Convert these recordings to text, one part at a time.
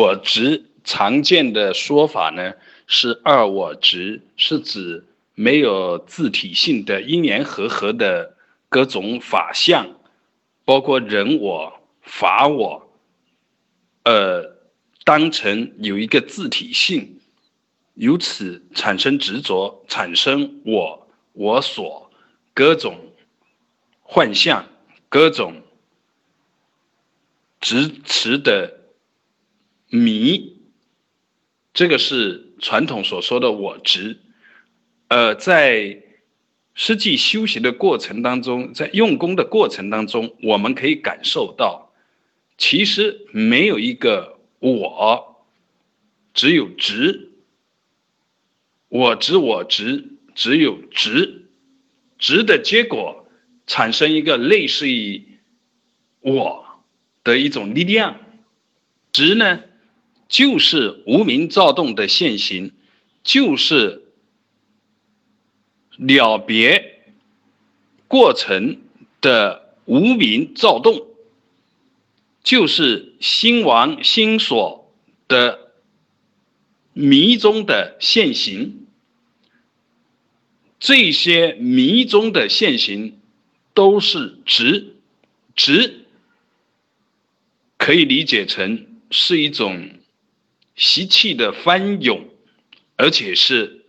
我执常见的说法呢是二我执，是指没有自体性的因缘和合的各种法相，包括人我、法我，呃，当成有一个自体性，由此产生执着，产生我我所各种幻象，各种执持的。迷，这个是传统所说的我执，呃，在实际修行的过程当中，在用功的过程当中，我们可以感受到，其实没有一个我，只有执，我执我执，只有执，执的结果产生一个类似于我的一种力量，执呢？就是无名躁动的现行，就是了别过程的无名躁动，就是心王心所的迷中的现行。这些迷中的现行都是执，执可以理解成是一种。习气的翻涌，而且是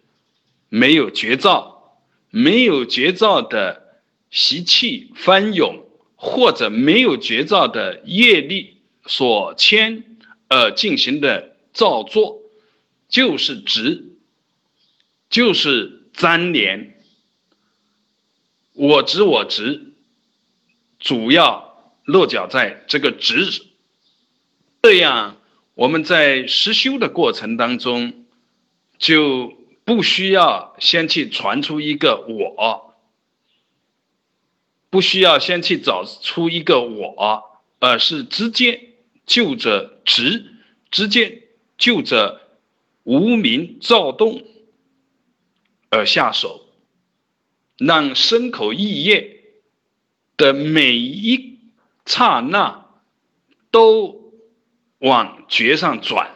没有绝招，没有绝招的习气翻涌，或者没有绝招的业力所牵而进行的造作，就是执，就是粘连。我执我执，主要落脚在这个执，这样。我们在实修的过程当中，就不需要先去传出一个我，不需要先去找出一个我，而是直接就着直，直接就着无名躁动而下手，让身口意业的每一刹那都。往觉上转，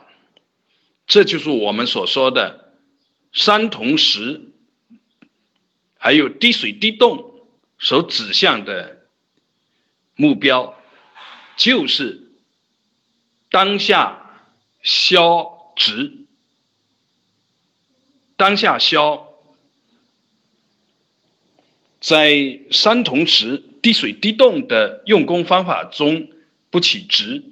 这就是我们所说的三同时，还有滴水滴动所指向的目标，就是当下消值，当下消，在三同时、滴水滴动的用功方法中不起值。